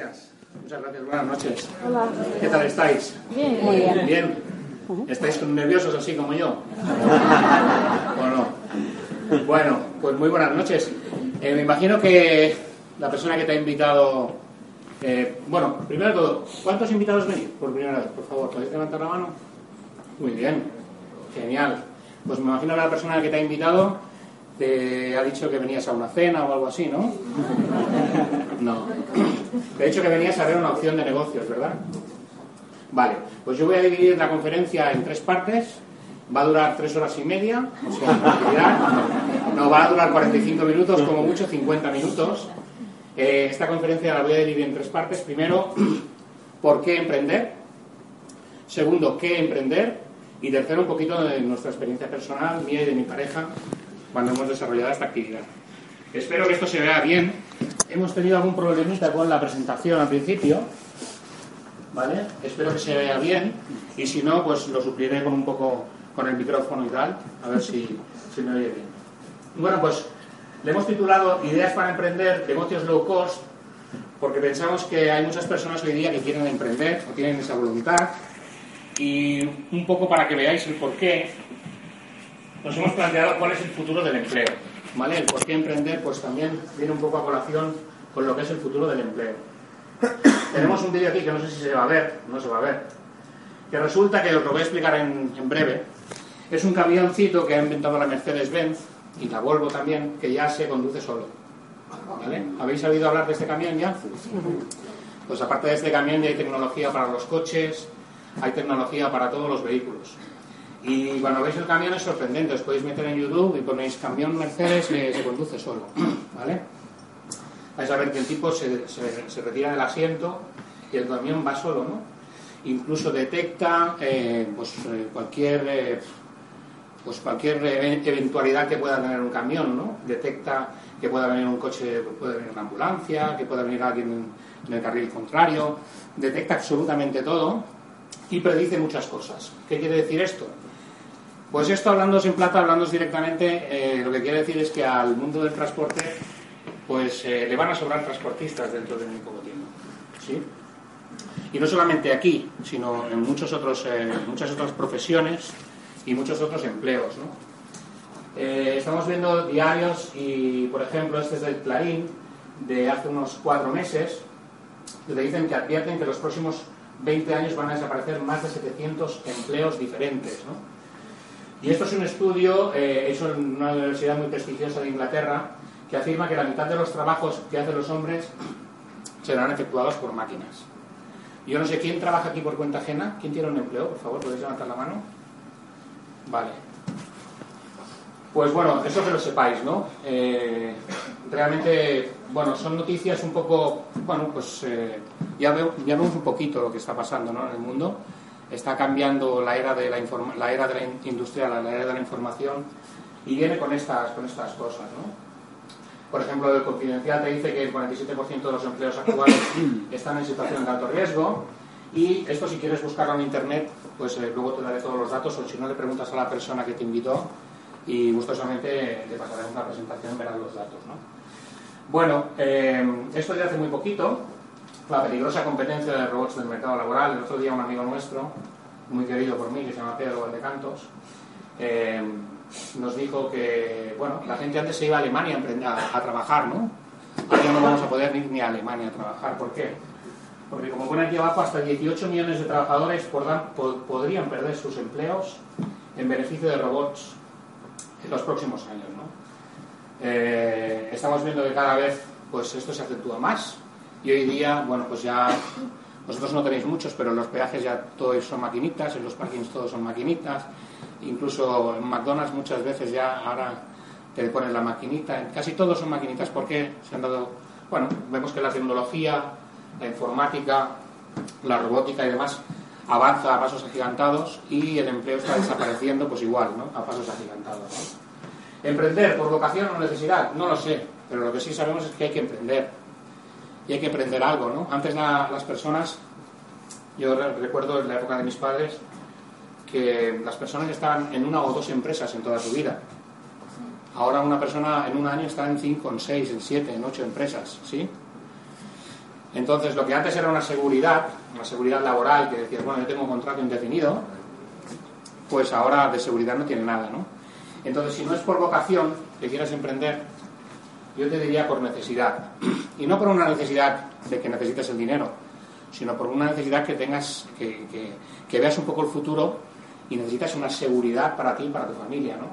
Gracias. Muchas gracias. Buenas noches. Hola. ¿Qué tal estáis? Bien. Muy bien. ¿Bien? ¿Estáis nerviosos así como yo? ¿O no? Bueno, pues muy buenas noches. Eh, me imagino que la persona que te ha invitado... eh, bueno, primero de todo, ¿cuántos invitados venís por primera vez? Por favor, ¿podéis levantar la mano? Muy bien. Genial. Pues me imagino que la persona que te ha invitado te ha dicho que venías a una cena o algo así, ¿no? No. Te ha dicho que venías a ver una opción de negocios, ¿verdad? Vale, pues yo voy a dividir la conferencia en tres partes. Va a durar tres horas y media, o sea, no va a durar 45 minutos, como mucho 50 minutos. Eh, esta conferencia la voy a dividir en tres partes. Primero, ¿por qué emprender? Segundo, ¿qué emprender? Y tercero, un poquito de nuestra experiencia personal, mía y de mi pareja, cuando hemos desarrollado esta actividad. Espero que esto se vea bien. Hemos tenido algún problemita con la presentación al principio, ¿vale? Espero que se vea bien y si no, pues lo supliré con un poco con el micrófono y tal, a ver si, si me oye bien. Bueno, pues le hemos titulado Ideas para emprender, negocios low cost, porque pensamos que hay muchas personas hoy día que quieren emprender o tienen esa voluntad y un poco para que veáis el por qué nos hemos planteado cuál es el futuro del empleo. ¿Vale? El por qué emprender pues también viene un poco a colación con lo que es el futuro del empleo. Tenemos un vídeo aquí que no sé si se va a ver, no se va a ver, que resulta que lo voy a explicar en, en breve. Es un camioncito que ha inventado la Mercedes-Benz y la Volvo también, que ya se conduce solo. ¿Vale? ¿Habéis oído hablar de este camión ya? Pues aparte de este camión ya hay tecnología para los coches, hay tecnología para todos los vehículos. Y cuando veis el camión es sorprendente, os podéis meter en YouTube y ponéis camión Mercedes que se conduce solo. ¿Vale? Vais a ver que el tipo se, se- retira del asiento y el camión va solo, ¿no? Incluso detecta eh, pues, eh, cualquier, eh, pues cualquier e- eventualidad que pueda tener un camión, ¿no? Detecta que pueda venir un coche, puede venir una ambulancia, que pueda venir alguien en, en el carril contrario, detecta absolutamente todo y predice muchas cosas. ¿Qué quiere decir esto? Pues esto, hablando en plata, hablando directamente, eh, lo que quiere decir es que al mundo del transporte pues eh, le van a sobrar transportistas dentro de muy poco tiempo. ¿sí? Y no solamente aquí, sino en muchos otros, eh, muchas otras profesiones y muchos otros empleos. ¿no? Estamos viendo diarios y, por ejemplo, este es del Clarín de hace unos cuatro meses, te dicen que advierten que los próximos 20 años van a desaparecer más de 700 empleos diferentes. ¿no? Y esto es un estudio eh, hecho en una universidad muy prestigiosa de Inglaterra que afirma que la mitad de los trabajos que hacen los hombres serán efectuados por máquinas. Yo no sé quién trabaja aquí por cuenta ajena. ¿Quién tiene un empleo? Por favor, ¿podéis levantar la mano? Vale. Pues bueno, eso que lo sepáis, ¿no? Eh, realmente, bueno, son noticias un poco, bueno, pues eh, ya, veo- ya vemos un poquito lo que está pasando, ¿no? En el mundo. Está cambiando la era de la, informa- la era de la in- industrial a la era de la información y viene con estas, con estas cosas, ¿no? Por ejemplo, el Confidencial te dice que el 47% de los empleos actuales están en situación de alto riesgo. Y esto, si quieres buscarlo en internet, pues eh, luego te daré todos los datos, o si no, le preguntas a la persona que te invitó y gustosamente le pasaremos una presentación, verás los datos. ¿no? Bueno, eh, esto ya hace muy poquito, la peligrosa competencia de robots del mercado laboral. El otro día, un amigo nuestro, muy querido por mí, que se llama Pedro Valdecantos, eh, nos dijo que, bueno, la gente antes se iba a Alemania a, a- trabajar, ¿no? Ahora no vamos a poder ir ni a Alemania a trabajar. ¿Por qué? Porque como pone aquí abajo, hasta 18 millones de trabajadores podrán- po- podrían perder sus empleos en beneficio de robots en los próximos años, ¿no? Eh, estamos viendo que cada vez pues esto se acentúa más y hoy día, bueno, pues ya vosotros no tenéis muchos, pero en los peajes ya todos son maquinitas, en los parkings todos son maquinitas, incluso en McDonald's muchas veces ya ahora te ponen la maquinita, casi todos son maquinitas porque se han dado, bueno, vemos que la tecnología, la informática, la robótica y demás avanza a pasos agigantados y el empleo está desapareciendo pues igual, ¿no? A pasos agigantados. Emprender por vocación o necesidad, no lo sé, pero lo que sí sabemos es que hay que emprender y hay que emprender algo, ¿no? Antes la- las personas, yo re- recuerdo en la época de mis padres que las personas estaban en una o dos empresas en toda su vida. Ahora una persona en un año está en cinco, en seis, en siete, en ocho empresas, ¿sí? Entonces, lo que antes era una seguridad, una seguridad laboral, que decías, bueno, yo tengo un contrato indefinido, pues ahora de seguridad no tiene nada, ¿no? Entonces, si no es por vocación que quieras emprender, yo te diría por necesidad. Y no por una necesidad de que necesites el dinero, sino por una necesidad que tengas, que, que, veas un poco el futuro y necesitas una seguridad para ti y para tu familia, ¿no?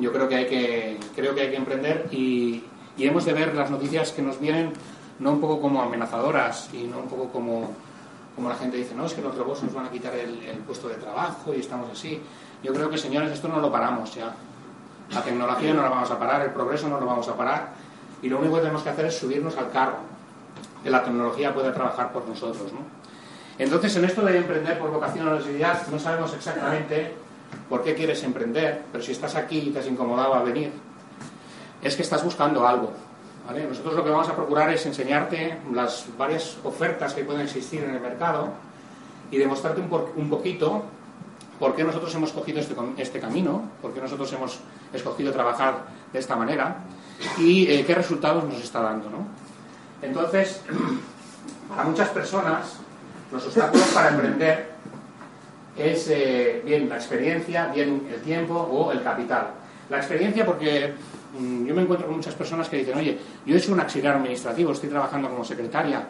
Yo creo que hay que, creo que, hay que emprender y, y hemos de ver las noticias que nos vienen no un poco como amenazadoras y no un poco como, como la gente dice, no, es que los robots nos van a quitar el, puesto de trabajo y estamos así. Yo creo que, señores, esto no lo paramos ya. La tecnología no la vamos a parar, el progreso no lo vamos a parar y lo único que tenemos que hacer es subirnos al carro, que la tecnología puede trabajar por nosotros. ¿no? Entonces, en esto de emprender por vocación o necesidad, no sabemos exactamente por qué quieres emprender, pero si estás aquí y te has incomodado a venir, es que estás buscando algo. Nosotros lo que vamos a procurar es enseñarte las varias ofertas que pueden existir en el mercado y demostrarte un poquito por qué nosotros hemos cogido este, este, camino, por qué nosotros hemos escogido trabajar de esta manera y eh, qué resultados nos está dando. ¿no? Entonces, para muchas personas, los obstáculos para emprender es eh, bien la experiencia, bien el tiempo o el capital. La experiencia porque Mm, yo me encuentro con muchas personas que dicen, oye, yo he hecho un auxiliar administrativo, estoy trabajando como secretaria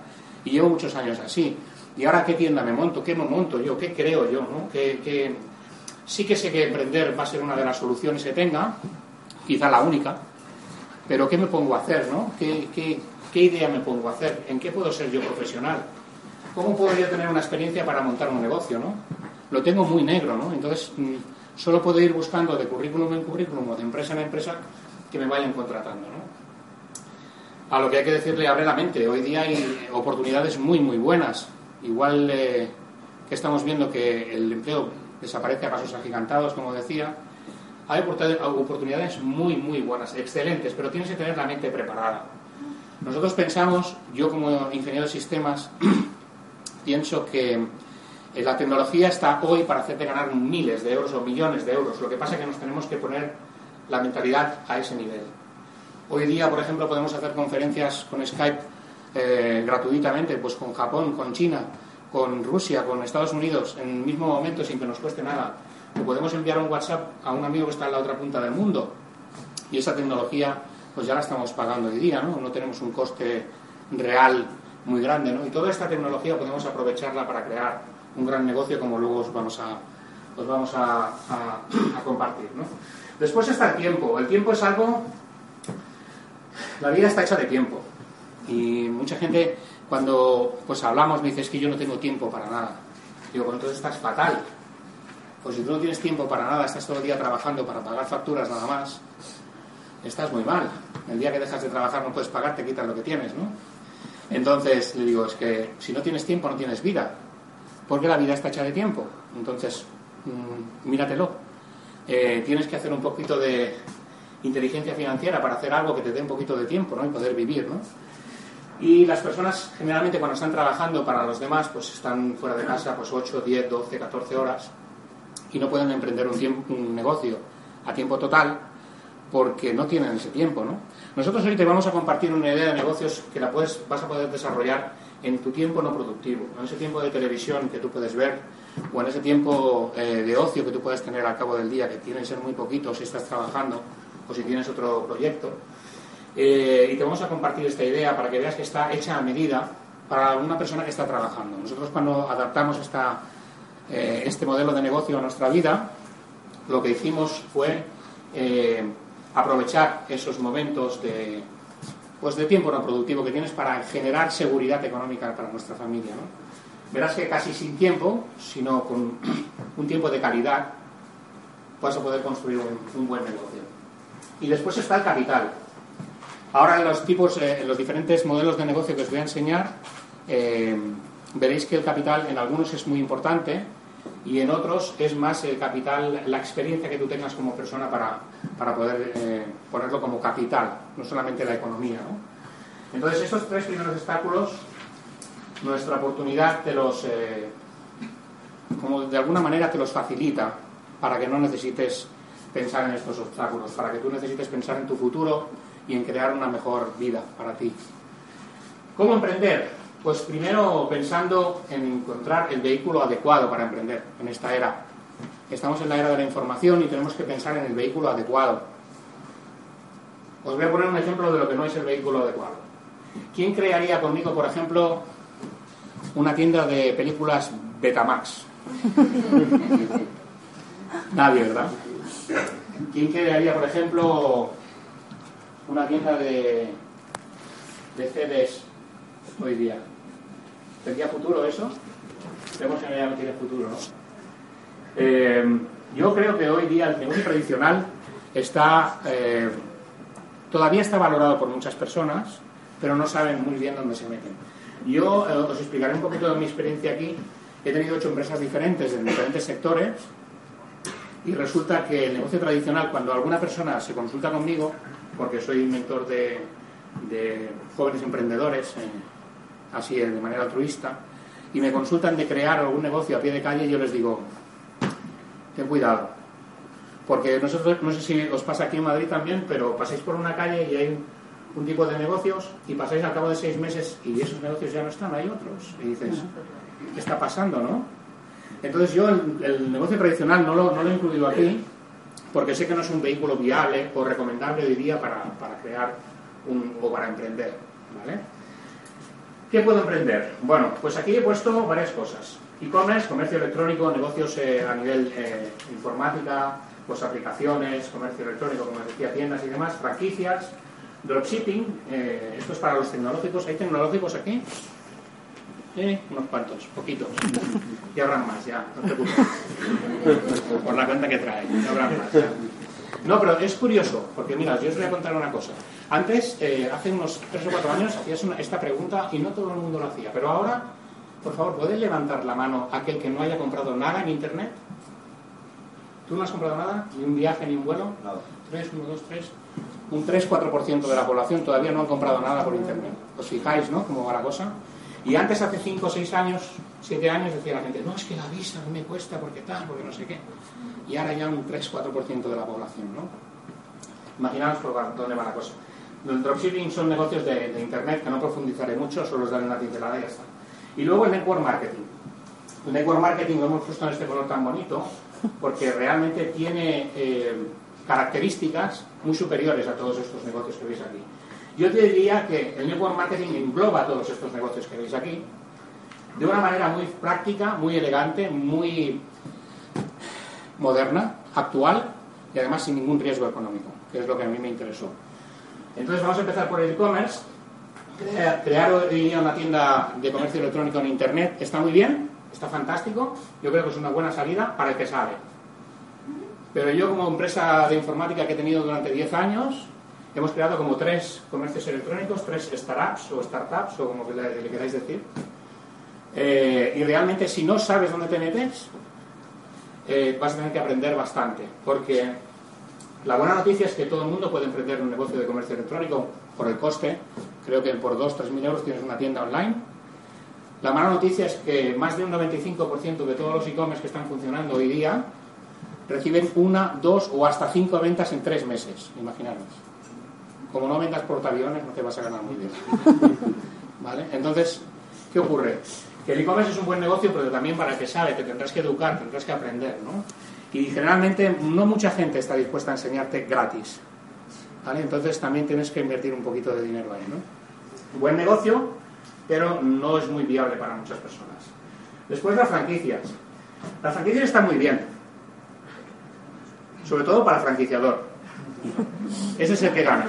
y llevo muchos años así. ¿Y ahora qué tienda me monto? ¿Qué me monto yo? ¿Qué creo yo? ¿no? Que, sí que sé que emprender va a ser una de las soluciones que tenga, quizá la única, pero ¿qué me pongo a hacer? ¿no? ¿Qué, qué idea me pongo a hacer? ¿En qué puedo ser yo profesional? ¿Cómo puedo yo tener una experiencia para montar un negocio? ¿no? Lo tengo muy negro, ¿no? Entonces, mm, solo puedo ir buscando de currículum en currículum o de empresa en empresa que me vayan contratando. ¿no? A lo que hay que decirle, abre la mente. Hoy día hay oportunidades muy, muy buenas. Igual eh, que estamos viendo que el empleo desaparece a pasos agigantados, como decía, hay oportunidades muy, muy buenas, excelentes, pero tienes que tener la mente preparada. Nosotros pensamos, yo como ingeniero de sistemas, pienso que eh, la tecnología está hoy para hacerte ganar miles de euros o millones de euros. Lo que pasa es que nos tenemos que poner la mentalidad a ese nivel. Hoy día, por ejemplo, podemos hacer conferencias con Skype eh, gratuitamente, pues con Japón, con China, con Rusia, con Estados Unidos, en el mismo momento sin que nos cueste nada. O podemos enviar un WhatsApp a un amigo que está en la otra punta del mundo. Y esa tecnología, pues ya la estamos pagando hoy día, ¿no? No tenemos un coste real muy grande, ¿no? Y toda esta tecnología podemos aprovecharla para crear un gran negocio como luego os vamos a, os vamos a, a compartir, ¿no? Después está el tiempo. El tiempo es algo... La vida está hecha de tiempo. Y mucha gente cuando pues hablamos me dice que yo no tengo tiempo para nada. Digo, pues entonces estás fatal. Pues si tú no tienes tiempo para nada, estás todo el día trabajando para pagar facturas nada más, estás muy mal. El día que dejas de trabajar no puedes pagar, te quitan lo que tienes, ¿no? Entonces le digo, es que si no tienes tiempo no tienes vida, porque la vida está hecha de tiempo. Entonces, mmm, míratelo. Eh, tienes que hacer un poquito de inteligencia financiera para hacer algo que te dé un poquito de tiempo ¿no? y poder vivir. ¿no? Y las personas generalmente cuando están trabajando para los demás pues están fuera de casa pues 8, 10, 12, 14 horas y no pueden emprender un, un negocio a tiempo total porque no tienen ese tiempo. ¿no? Nosotros hoy te vamos a compartir una idea de negocios que la puedes, vas a poder desarrollar en tu tiempo no productivo, en ese tiempo de televisión que tú puedes ver o en ese tiempo eh, de ocio que tú puedes tener al cabo del día, que tiene que ser muy poquito si estás trabajando o si tienes otro proyecto. Eh, y te vamos a compartir esta idea para que veas que está hecha a medida para una persona que está trabajando. Nosotros cuando adaptamos esta, eh, este modelo de negocio a nuestra vida, lo que hicimos fue aprovechar esos momentos de, pues de tiempo no productivo que tienes para generar seguridad económica para nuestra familia. ¿no? verás que casi sin tiempo, sino con un tiempo de calidad, vas a poder construir un, buen negocio. Y después está el capital. Ahora en los tipos, eh, en los diferentes modelos de negocio que os voy a enseñar, eh, veréis que el capital en algunos es muy importante y en otros es más el capital, la experiencia que tú tengas como persona para, para poder eh, ponerlo como capital, no solamente la economía. ¿no? Entonces, estos tres primeros obstáculos nuestra oportunidad te los, como de alguna manera te los facilita para que no necesites pensar en estos obstáculos, para que tú necesites pensar en tu futuro y en crear una mejor vida para ti. ¿Cómo emprender? Pues primero pensando en encontrar el vehículo adecuado para emprender en esta era. Estamos en la era de la información y tenemos que pensar en el vehículo adecuado. Os voy a poner un ejemplo de lo que no es el vehículo adecuado. ¿Quién crearía conmigo, por ejemplo, una tienda de películas Betamax? Nadie, ¿verdad? ¿Quién crearía, por ejemplo, una tienda de, de CDs hoy día? ¿Tendría futuro eso? Vemos que no tiene futuro, ¿no? Eh, yo creo que hoy día el negocio tradicional está eh, todavía está valorado por muchas personas, pero no saben muy bien dónde se meten. Yo eh, os explicaré un poquito de mi experiencia aquí. He tenido ocho empresas diferentes en diferentes sectores y resulta que el negocio tradicional, cuando alguna persona se consulta conmigo, porque soy mentor de, jóvenes emprendedores, así de manera altruista, y me consultan de crear algún negocio a pie de calle, yo les digo, ten cuidado. Porque nosotros, no sé si os pasa aquí en Madrid también, pero pasáis por una calle y hay un, tipo de negocios y pasáis al cabo de seis meses y esos negocios ya no están, hay otros. Y dices, ¿qué está pasando, no? Entonces yo el, negocio tradicional no lo, no lo, he incluido aquí porque sé que no es un vehículo viable o recomendable hoy día para, para crear un, o para emprender. ¿vale? ¿Qué puedo emprender? Bueno, pues aquí he puesto varias cosas. E-commerce, comercio electrónico, negocios eh, a nivel eh, informática, pues aplicaciones, comercio electrónico, como decía, tiendas y demás, franquicias, dropshipping, eh, esto es para los tecnológicos. ¿Hay tecnológicos aquí? Eh, unos cuantos, poquitos. Y habrán más, ya, no te preocupes. Por la cuenta que trae, habrán más. Ya. No, pero es curioso, porque mira, yo os voy a contar una cosa. Antes, eh, hace unos tres o cuatro años, hacías una, esta pregunta y no todo el mundo lo hacía. Pero ahora, por favor, ¿puedes levantar la mano aquel que no haya comprado nada en Internet? ¿Tú no has comprado nada? ¿Ni un viaje, ni un vuelo? Nada. ¿Tres, uno, dos, tres? Un 3-4% de la población todavía no ha comprado nada por Internet. ¿Os fijáis, no? Cómo va la cosa. Y antes, hace 5 o 6 años, 7 años, decía la gente, no, es que la visa no me cuesta porque tal, porque no sé qué. Y ahora ya un 3-4% de la población, ¿no? Imaginaos por dónde va la cosa. El dropshipping son negocios de, de, Internet que no profundizaré mucho, solo os daré una pincelada y ya está. Y luego el network marketing. El network marketing lo hemos puesto en este color tan bonito porque realmente tiene eh, características muy superiores a todos estos negocios que veis aquí. Yo te diría que el network marketing engloba todos estos negocios que veis aquí de una manera muy práctica, muy elegante, muy moderna, actual y además sin ningún riesgo económico, que es lo que a mí me interesó. Entonces vamos a empezar por el e-commerce. Crear hoy día una tienda de comercio electrónico en Internet está muy bien, está fantástico. Yo creo que es una buena salida para el que sabe. Pero yo como empresa de informática que he tenido durante 10 años, hemos creado como tres comercios electrónicos, tres startups o startups o como le, queráis decir. Eh, y realmente si no sabes dónde te metes, eh, vas a tener que aprender bastante. Porque la buena noticia es que todo el mundo puede emprender un negocio de comercio electrónico por el coste. Creo que por 2-3 mil euros tienes una tienda online. La mala noticia es que más de un 95% de todos los e-commerce que están funcionando hoy día reciben una, dos o hasta cinco ventas en tres meses. Imaginaros. Como no vendas portaaviones, no te vas a ganar muy bien. ¿Vale? Entonces, ¿qué ocurre? Que el e-commerce es un buen negocio, pero también para que sabe, te tendrás que educar, tendrás que aprender, ¿no? Y generalmente no mucha gente está dispuesta a enseñarte gratis. ¿Vale? Entonces también tienes que invertir un poquito de dinero ahí, ¿no? Buen negocio, pero no es muy viable para muchas personas. Después las franquicias. Las franquicias están muy bien, sobre todo para franquiciador. Ese es el que gana.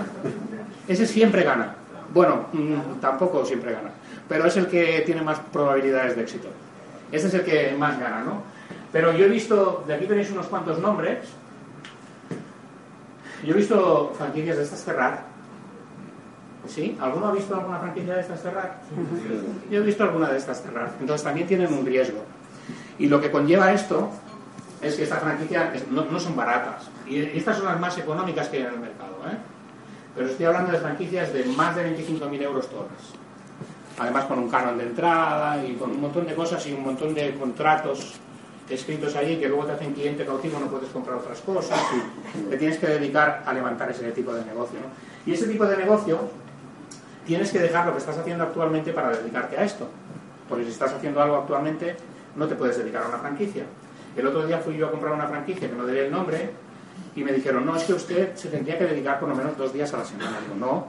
Ese siempre gana. Bueno, mmm, tampoco siempre gana, pero es el que tiene más probabilidades de éxito. Ese es el que más gana, ¿no? Pero yo he visto, de aquí tenéis unos cuantos nombres. Yo he visto franquicias de estas cerrar. ¿Sí? ¿Alguno ha visto alguna franquicia de estas cerrar? Yo he visto alguna de estas cerrar. Entonces también tienen un riesgo. Y lo que conlleva esto es que estas franquicias no, no, son baratas. Y estas son las más económicas que hay en el mercado. ¿eh? Pero estoy hablando de franquicias de más de 25.000 euros todas. Además con un canon de entrada y con un montón de cosas y un montón de contratos escritos allí que luego te hacen cliente cautivo, no puedes comprar otras cosas y te tienes que dedicar a levantar ese tipo de negocio. ¿no? Y ese tipo de negocio tienes que dejar lo que estás haciendo actualmente para dedicarte a esto. Porque si estás haciendo algo actualmente, no te puedes dedicar a una franquicia. El otro día fui yo a comprar una franquicia que no diré el nombre y me dijeron, no, es que usted se tendría que dedicar por lo menos dos días a la semana. Digo, no,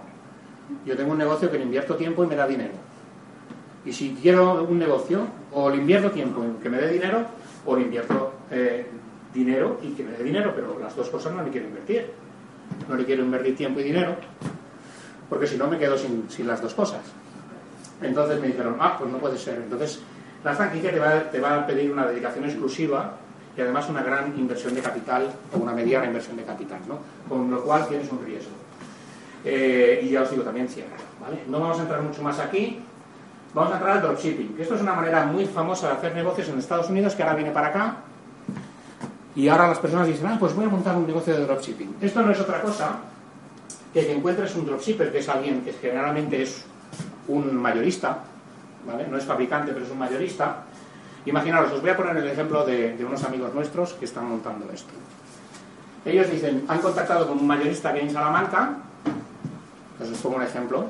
yo tengo un negocio que le invierto tiempo y me da dinero. Y si quiero un negocio, o le invierto tiempo que me dé dinero, o le invierto eh, dinero y que me dé dinero, pero las dos cosas no le quiero invertir. No le quiero invertir tiempo y dinero, porque si no me quedo sin, sin las dos cosas. Entonces me dijeron, ah, pues no puede ser. Entonces, la franquicia te va, a pedir una dedicación exclusiva y además una gran inversión de capital o una mediana inversión de capital, ¿no? Con lo cual tienes un riesgo. Eh, y ya os digo, también cierra, ¿vale? No vamos a entrar mucho más aquí. Vamos a entrar al dropshipping, esto es una manera muy famosa de hacer negocios en Estados Unidos, que ahora viene para acá. Y ahora las personas dicen, ah, pues voy a montar un negocio de dropshipping. Esto no es otra cosa que que encuentres un dropshipper, que es alguien que generalmente es un mayorista, No es fabricante, pero es un mayorista. Imaginaros, os voy a poner el ejemplo de, unos amigos nuestros que están montando esto. Ellos dicen, han contactado con un mayorista que hay en Salamanca, os pongo un ejemplo,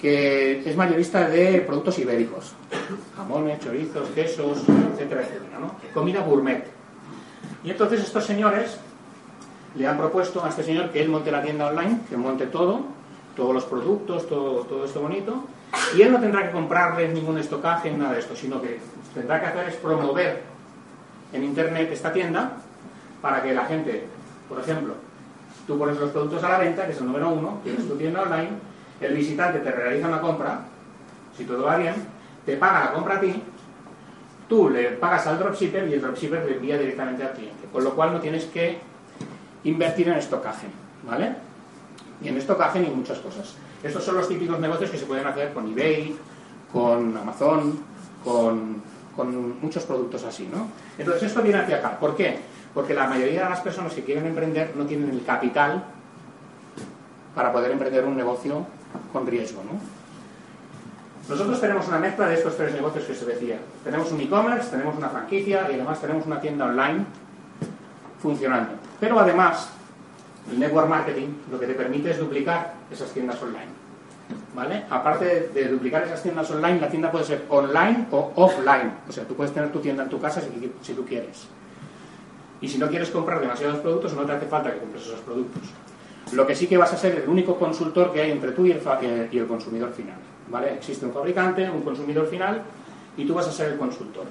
que es mayorista de productos ibéricos, jamones, chorizos, quesos, etcétera, etcétera, ¿no? Comida gourmet. Y entonces estos señores le han propuesto a este señor que él monte la tienda online, que monte todo, todos los productos, todo, todo esto bonito, y él no tendrá que comprarles ningún estocaje, nada de esto, sino que tendrá que hacer es promover en internet esta tienda para que la gente, por ejemplo, tú pones los productos a la venta, que es el número uno, tienes tu tienda online, el visitante te realiza una compra, si todo va bien, te paga la compra a ti, tú le pagas al dropshipper y el dropshipper le envía directamente al cliente, con lo cual no tienes que invertir en estocaje, ¿vale? Ni en estocaje ni muchas cosas. Estos son los típicos negocios que se pueden hacer con eBay, con Amazon, con, muchos productos así, ¿no? Entonces esto viene hacia acá. ¿Por qué? Porque la mayoría de las personas que quieren emprender no tienen el capital para poder emprender un negocio con riesgo, ¿no? Nosotros tenemos una mezcla de estos tres negocios que se decía. Tenemos un e-commerce, tenemos una franquicia y además tenemos una tienda online funcionando. Pero además, el network marketing lo que te permite es duplicar esas tiendas online. ¿Vale? Aparte de, duplicar esas tiendas online, la tienda puede ser online o offline. O sea, tú puedes tener tu tienda en tu casa si, tú quieres. Y si no quieres comprar demasiados productos, no te hace falta que compres esos productos. Lo que sí que vas a ser el único consultor que hay entre tú y el, eh, y el consumidor final. ¿Vale? Existe un fabricante, un consumidor final y tú vas a ser el consultor.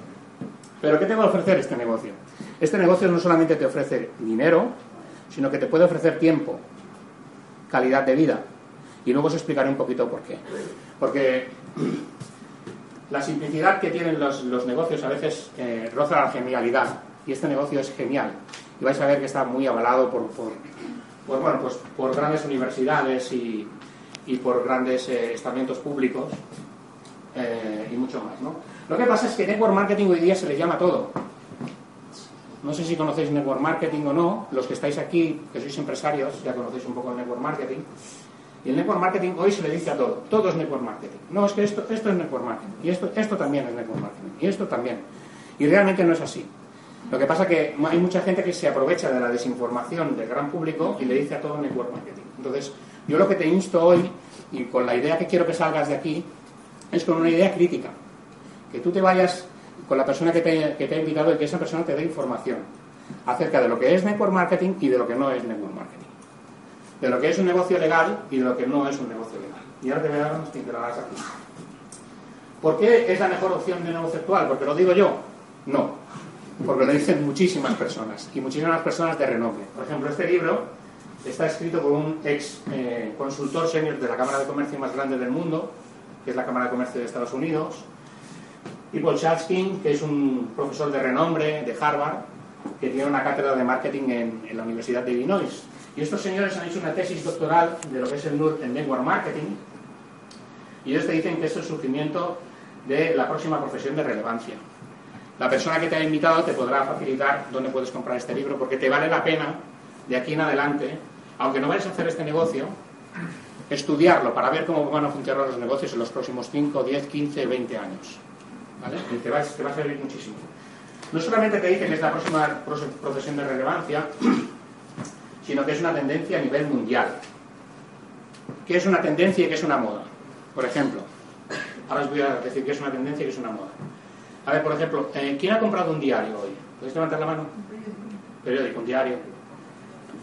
Pero ¿qué te va a ofrecer este negocio? Este negocio no solamente te ofrece dinero, sino que te puede ofrecer tiempo, calidad de vida. Y luego os explicaré un poquito por qué. Porque la simplicidad que tienen los, negocios a veces eh, roza la genialidad. Y este negocio es genial. Y vais a ver que está muy avalado por, por, bueno, pues por grandes universidades y, por grandes eh, estamentos públicos eh, y mucho más. ¿no? Lo que pasa es que network marketing hoy día se le llama todo. No sé si conocéis network marketing o no. Los que estáis aquí, que sois empresarios, ya conocéis un poco el network marketing. Y el network marketing hoy se le dice a todo. Todo es network marketing. No, es que esto, esto es network marketing. Y esto, esto también es network marketing. Y esto también. Y realmente no es así. Lo que pasa es que hay mucha gente que se aprovecha de la desinformación del gran público y le dice a todo network marketing. Entonces, yo lo que te insto hoy, y con la idea que quiero que salgas de aquí, es con una idea crítica. Que tú te vayas con la persona que te, que te ha invitado y que esa persona te dé información acerca de lo que es network marketing y de lo que no es network marketing. De lo que es un negocio legal y de lo que no es un negocio legal. Y ahora te voy a dar unas pinceladas aquí. ¿Por qué es la mejor opción de negocio actual? ¿Porque lo digo yo? No. Porque lo dicen muchísimas personas y muchísimas personas de renombre. Por ejemplo, este libro está escrito por un ex eh, consultor senior de la Cámara de Comercio más grande del mundo, que es la Cámara de Comercio de Estados Unidos, y Paul Chaskin, que es un profesor de renombre de Harvard, que tiene una cátedra de marketing en, la Universidad de Illinois. Y estos señores han hecho una tesis doctoral de lo que es el, el network marketing, y ellos te dicen que es el surgimiento de la próxima profesión de relevancia. La persona que te ha invitado te podrá facilitar dónde puedes comprar este libro, porque te vale la pena, de aquí en adelante, aunque no vayas a hacer este negocio, estudiarlo para ver cómo van a funcionar los negocios en los próximos 5, 10, 15, 20 años. Y te va, a servir muchísimo. No solamente te dice que es la próxima profesión de relevancia, sino que es una tendencia a nivel mundial. ¿Qué es una tendencia y qué es una moda? Por ejemplo, ahora os voy a decir que es una tendencia y que es una moda. A ver, por ejemplo, eh, ¿quién ha comprado un diario hoy? ¿Podéis levantar la mano? Periódico, un diario.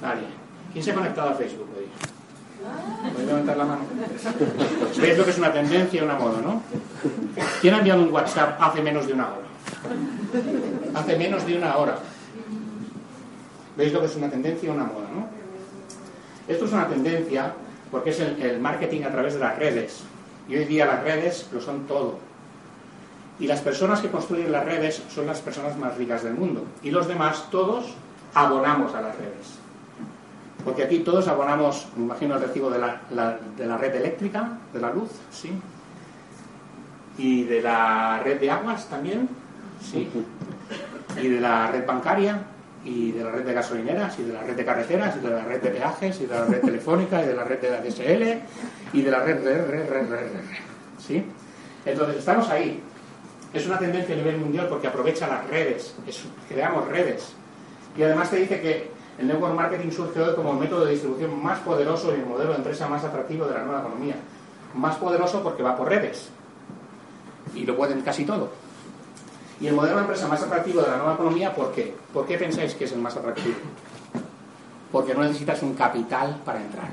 Nadie. ¿Quién se ha conectado a Facebook hoy? ¿Podéis levantar la mano? ¿Veis lo que es una tendencia y una moda, no? ¿Quién ha enviado un WhatsApp hace menos de una hora? Hace menos de una hora. ¿Veis lo que es una tendencia y una moda, no? Esto es una tendencia porque es el, el marketing a través de las redes. Y hoy día las redes lo son todo. Y las personas que construyen las redes son las personas más ricas del mundo. Y los demás, todos, abonamos a las redes. Porque aquí todos abonamos, me imagino, el recibo de la, la- de la red eléctrica, de la luz, ¿sí? Y de la red de aguas también, ¿sí? Y de la red bancaria, y de la red de gasolineras, y de la red de carreteras, y de la red de peajes, y de la red telefónica, y de la red de la DSL, y de la red, red, red, red, red, ¿sí? Entonces, estamos ahí. Es una tendencia a nivel mundial porque aprovecha las redes, es- creamos redes. Y además te dice que el network marketing surge hoy como el método de distribución más poderoso y el modelo de empresa más atractivo de la nueva economía. Más poderoso porque va por redes. Y lo pueden casi todo. Y el modelo de empresa más atractivo de la nueva economía, ¿por qué? ¿Por qué pensáis que es el más atractivo? Porque no necesitas un capital para entrar.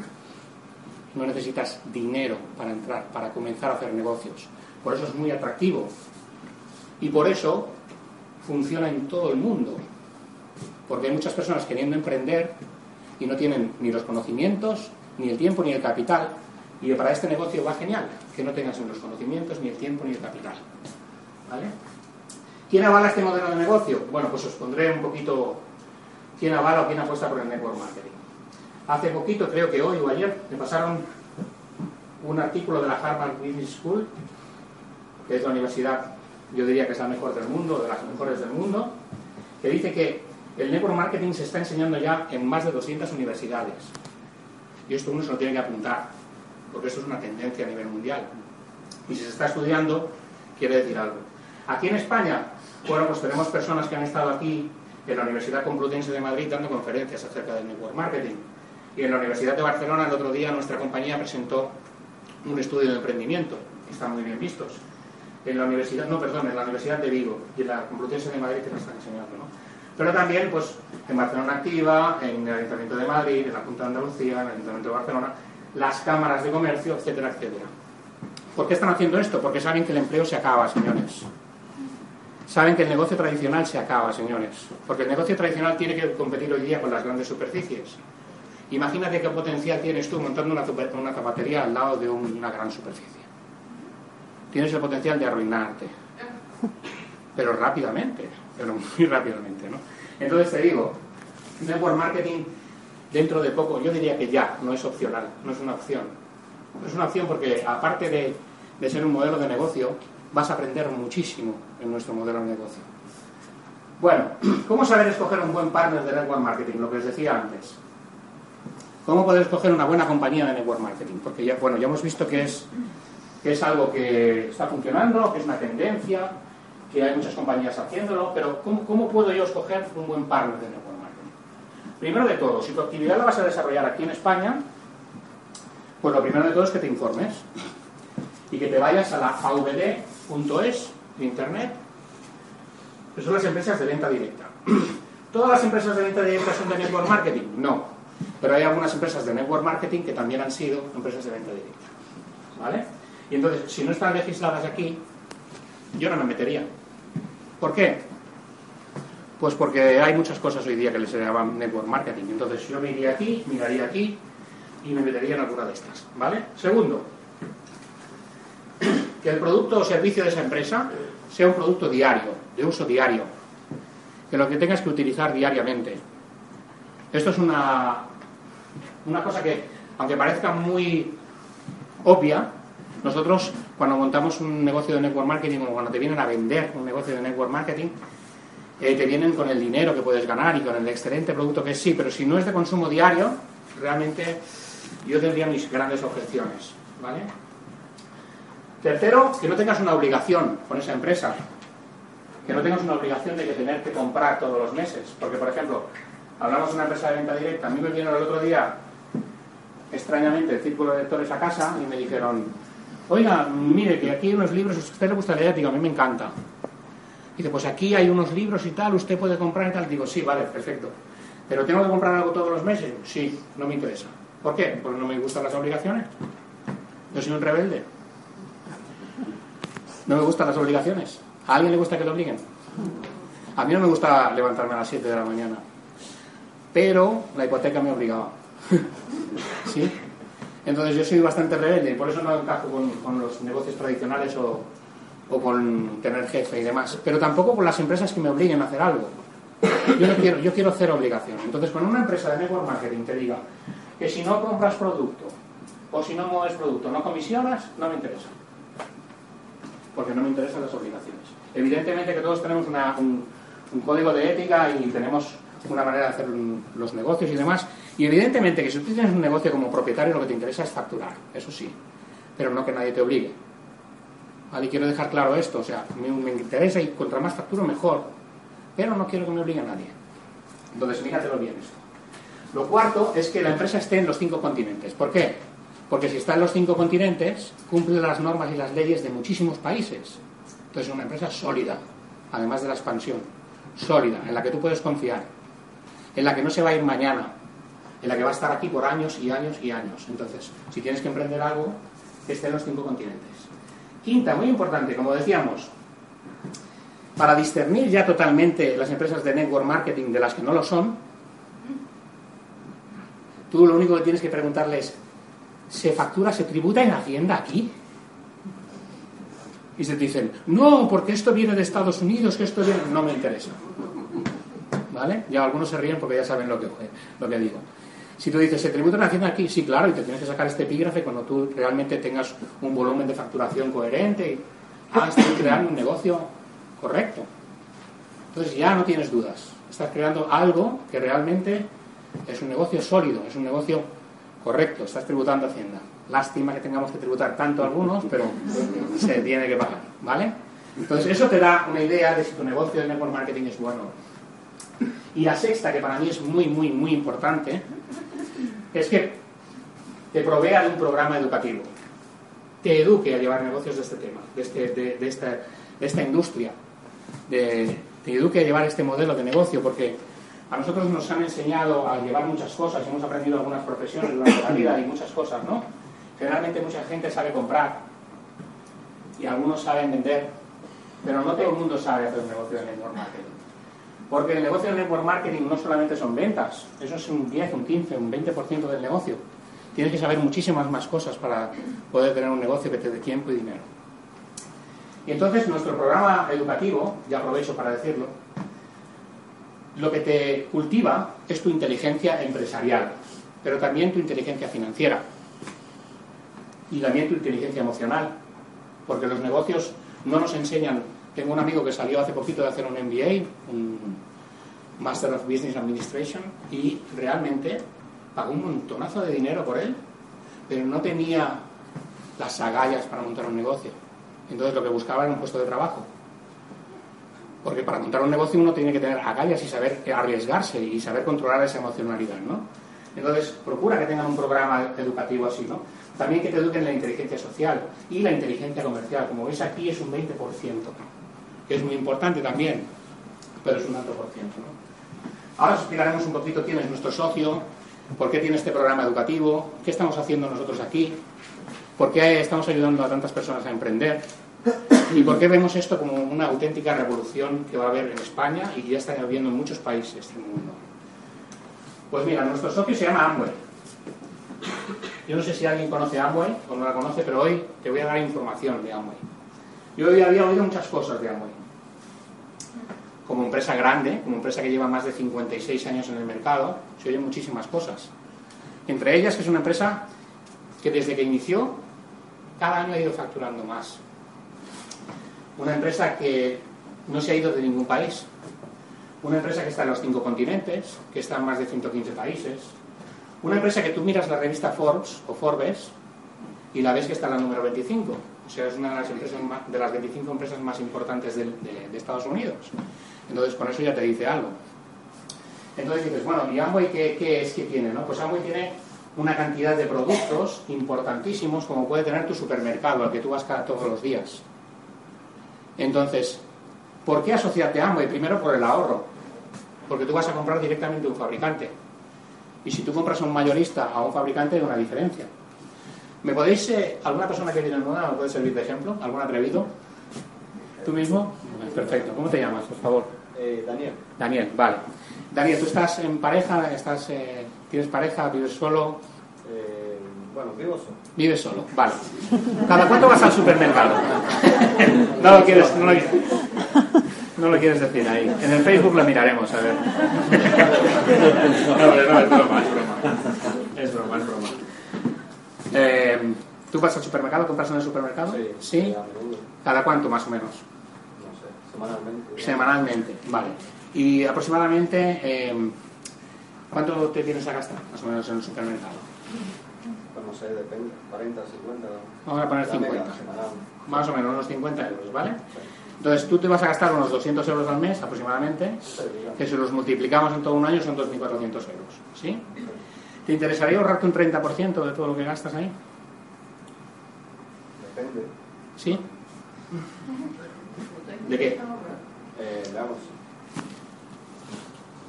No necesitas dinero para entrar, para comenzar a hacer negocios. Por eso es muy atractivo. Y por eso funciona en todo el mundo. Porque hay muchas personas queriendo emprender y no tienen ni los conocimientos, ni el tiempo, ni el capital. Y para este negocio va genial que no tengas ni los conocimientos, ni el tiempo, ni el capital. ¿Vale? ¿Quién avala este modelo de negocio? Bueno, pues os pondré un poquito quién avala o quién apuesta por el network marketing. Hace poquito, creo que hoy o ayer, me pasaron un artículo de la Harvard Business School, que es la universidad, yo diría que es la mejor del mundo, de las mejores del mundo, que dice que el network marketing se está enseñando ya en más de 200 universidades. Y esto uno se lo tiene que apuntar, porque esto es una tendencia a nivel mundial. Y si se está estudiando, quiere decir algo. Aquí en España, bueno, pues tenemos personas que han estado aquí en la Universidad Complutense de Madrid dando conferencias acerca del network marketing. Y en la Universidad de Barcelona el otro día nuestra compañía presentó un estudio de emprendimiento, están muy bien vistos. En la Universidad, no, perdón, en la Universidad de Vigo y en la Complutense de Madrid que nos están enseñando, ¿no? Pero también, pues, en Barcelona Activa, en el Ayuntamiento de Madrid, en la Junta de Andalucía, en el Ayuntamiento de Barcelona, las cámaras de comercio, etcétera, etcétera. ¿Por qué están haciendo esto? Porque saben que el empleo se acaba, señores. Saben que el negocio tradicional se acaba, señores. Porque el negocio tradicional tiene que competir hoy día con las grandes superficies. Imagínate qué potencial tienes tú montando una, una zapatería al lado de un- una gran superficie. Tienes el potencial de arruinarte. Pero rápidamente, pero muy rápidamente, ¿no? Entonces te digo, network marketing dentro de poco, yo diría que ya, no es opcional, no es una opción. No es una opción porque aparte de ser un modelo de negocio, vas a aprender muchísimo en nuestro modelo de negocio. Bueno, ¿cómo saber escoger un buen partner de network marketing? Lo que os decía antes. ¿Cómo poder escoger una buena compañía de network marketing? Porque ya, bueno, ya hemos visto que es, que es algo que está funcionando, que es una tendencia, que hay muchas compañías haciéndolo, pero ¿cómo, cómo puedo yo escoger un buen partner de network marketing? Primero de todo, si tu actividad la vas a desarrollar aquí en España, pues lo primero de todo es que te informes y que te vayas a la avd.es de internet, que son las empresas de venta directa. ¿Todas las empresas de venta directa son de network marketing? No. Pero hay algunas empresas de network marketing que también han sido empresas de venta directa. ¿Vale? Y entonces, si no están legisladas aquí, yo no me metería. ¿Por qué? Pues porque hay muchas cosas hoy día que les llaman network marketing. Entonces yo me iría aquí, miraría aquí y me metería en alguna de estas. ¿Vale? Segundo, que el producto o servicio de esa empresa sea un producto diario, de uso diario, que lo que tengas que utilizar diariamente. Esto es una, una cosa que, aunque parezca muy obvia, nosotros cuando montamos un negocio de network marketing o cuando te vienen a vender un negocio de network marketing, eh, te vienen con el dinero que puedes ganar y con el excelente producto que sí, pero si no es de consumo diario, realmente yo tendría mis grandes objeciones. ¿vale? Tercero, que no tengas una obligación con esa empresa. Que no tengas una obligación de que tener que comprar todos los meses. Porque, por ejemplo, hablamos de una empresa de venta directa. A mí me vinieron el otro día, extrañamente, el círculo de lectores a casa y me dijeron, oiga, mire, que aquí hay unos libros, usted le gusta leer, digo, a mí me encanta. Dice, pues aquí hay unos libros y tal, usted puede comprar y tal. Digo, sí, vale, perfecto. ¿Pero tengo que comprar algo todos los meses? Sí, no me interesa. ¿Por qué? Porque no me gustan las obligaciones. Yo soy un rebelde. No me gustan las obligaciones. ¿A alguien le gusta que lo obliguen? A mí no me gusta levantarme a las 7 de la mañana. Pero la hipoteca me obligaba. ¿Sí? Entonces yo soy bastante rebelde y por eso no encajo con, los negocios tradicionales o, o, con tener jefe y demás. Pero tampoco con las empresas que me obliguen a hacer algo. Yo no quiero, yo quiero hacer obligación. Entonces, con una empresa de network marketing te diga que si no compras producto o si no mueves producto, no comisionas, no me interesa. Porque no me interesan las obligaciones. Evidentemente que todos tenemos un, un código de ética y tenemos una manera de hacer los negocios y demás. Y evidentemente que si tú tienes un negocio como propietario lo que te interesa es facturar, eso sí, pero no que nadie te obligue. ¿Vale? Quiero dejar claro esto, o sea, me, me interesa y contra más facturo mejor, pero no quiero que me obligue a nadie. Entonces, míratelo bien esto. Lo cuarto es que la empresa esté en los cinco continentes. ¿Por qué? Porque si está en los cinco continentes, cumple las normas y las leyes de muchísimos países. Entonces es una empresa sólida, además de la expansión. Sólida, en la que tú puedes confiar. En la que no se va a ir mañana. En la que va a estar aquí por años y años y años. Entonces, si tienes que emprender algo, que esté en los cinco continentes. Quinta, muy importante, como decíamos, para discernir ya totalmente las empresas de network marketing de las que no lo son, tú lo único que tienes que preguntarle es, ¿se factura, se tributa en Hacienda aquí? Y se dicen, no, porque esto viene de Estados Unidos, que esto viene... No me interesa. ¿Vale? Ya algunos se ríen porque ya saben lo que, lo que digo. Si tú dices, ¿se tributa en Hacienda aquí? Sí, claro, y te tienes que sacar este epígrafe cuando tú realmente tengas un volumen de facturación coherente y ah, estás creando un negocio correcto. Entonces ya no tienes dudas. Estás creando algo que realmente es un negocio sólido, es un negocio correcto. Estás tributando Hacienda. Lástima que tengamos que tributar tanto algunos, pero se tiene que pagar, ¿vale? Entonces eso te da una idea de si tu negocio de network marketing es bueno. Y la sexta, que para mí es muy, muy, muy importante, es que te provea de un programa educativo. Te eduque a llevar negocios de este tema, de, este, de, esta, de esta industria te eduque a llevar este modelo de negocio, porque a nosotros nos han enseñado a llevar muchas cosas, hemos aprendido algunas profesiones durante la vida y muchas cosas, ¿no? Generalmente mucha gente sabe comprar y algunos saben vender, pero no todo el mundo sabe hacer un negocio de network marketing. Porque el negocio de network marketing no solamente son ventas, eso es un 10, un 15, un 20% del negocio. Tienes que saber muchísimas más cosas para poder tener un negocio que te dé tiempo y dinero. Y entonces nuestro programa educativo, ya aprovecho para decirlo, lo que te cultiva es tu inteligencia empresarial, pero también tu inteligencia financiera y también tu inteligencia emocional, porque los negocios no nos enseñan. Tengo un amigo que salió hace poquito de hacer un MBA, un Master of Business Administration, y realmente pagó un montonazo de dinero por él, pero no tenía las agallas para montar un negocio entonces lo que buscaba era un puesto de trabajo. Porque para montar un negocio uno tiene que tener agallas y saber arriesgarse y saber controlar esa emocionalidad, ¿no? Entonces, procura que tengan un programa educativo así, ¿no? También que te eduquen la inteligencia social y la inteligencia comercial. Como veis aquí es un 20%, que es muy importante también, pero es un alto por ciento, ¿no? Ahora os explicaremos un poquito quién es nuestro socio, por qué tiene este programa educativo, qué estamos haciendo nosotros aquí, ¿Por qué estamos ayudando a tantas personas a emprender? ¿Y por qué vemos esto como una auténtica revolución que va a haber en España y ya está habiendo en muchos países del mundo? Pues mira, nuestro socio se llama Amway. Yo no sé si alguien conoce Amway o no la conoce, pero hoy te voy a dar información de Amway. Yo hoy había oído muchas cosas de Amway. Como empresa grande, como empresa que lleva más de 56 años en el mercado, se oyen muchísimas cosas. Entre ellas que es una empresa que desde que inició cada año ha ido facturando más. Una empresa que no se ha ido de ningún país. Una empresa que está en los cinco continentes, que está en más de 115 países. Una empresa que tú miras la revista Forbes o Forbes y la ves que está en la número 25. O sea, es una de las, empresas de las 25 empresas más importantes de, Estados Unidos. Entonces, con eso ya te dice algo. Entonces dices, bueno, ¿y Amway qué, qué es que tiene? No? Pues Amway tiene una cantidad de productos importantísimos como puede tener tu supermercado al que tú vas cada todos los días. Entonces, ¿por qué asociarte a Amway? Primero por el ahorro, porque tú vas a comprar directamente a un fabricante. Y si tú compras a un mayorista a un fabricante hay una diferencia. ¿Me podéis, eh, alguna persona que viene nueva, me puede servir de ejemplo? ¿Algún atrevido? ¿Tú mismo? Perfecto. ¿Cómo te llamas, por favor? Eh, Daniel. Daniel, vale. Daniel, ¿tú estás en pareja? Estás, eh, ¿Tienes pareja? ¿Vives solo? Bueno, vivo solo. Vives solo, vale. ¿Cada cuánto vas al supermercado? no lo quieres, no lo, no lo quieres decir ahí. En el Facebook lo miraremos, a ver. no, no, es broma, es broma. Es broma, es broma. Eh, ¿Tú vas al supermercado? ¿Compras en el supermercado? Sí, ¿Sí? ¿Cada cuánto más o menos? No sé, semanalmente. Semanalmente, vale. Y aproximadamente, eh, ¿cuánto te tienes a gastar más o menos en el supermercado? No sé, depende. 40, 50. Vamos a poner La media 50. semanal. Más o menos unos 50 euros, ¿vale? Sí. Entonces tú te vas a gastar unos 200 euros al mes aproximadamente, Sí, que si los multiplicamos en todo un año son 2.400 euros, ¿sí? ¿Te interesaría ahorrarte un 30% de todo lo que gastas ahí? Depende. ¿Sí? ¿De qué? Eh, veamos.